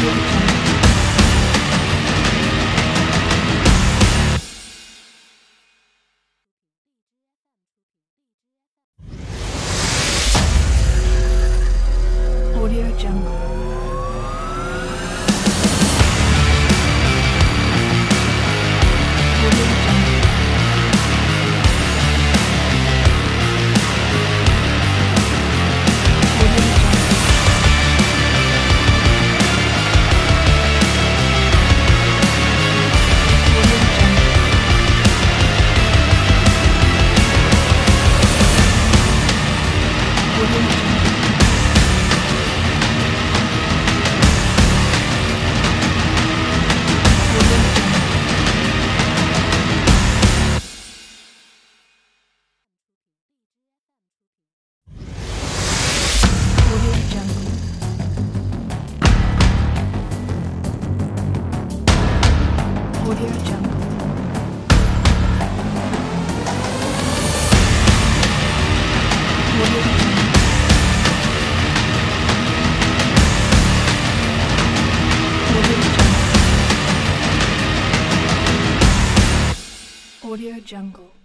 Thank you. Audio Jungle.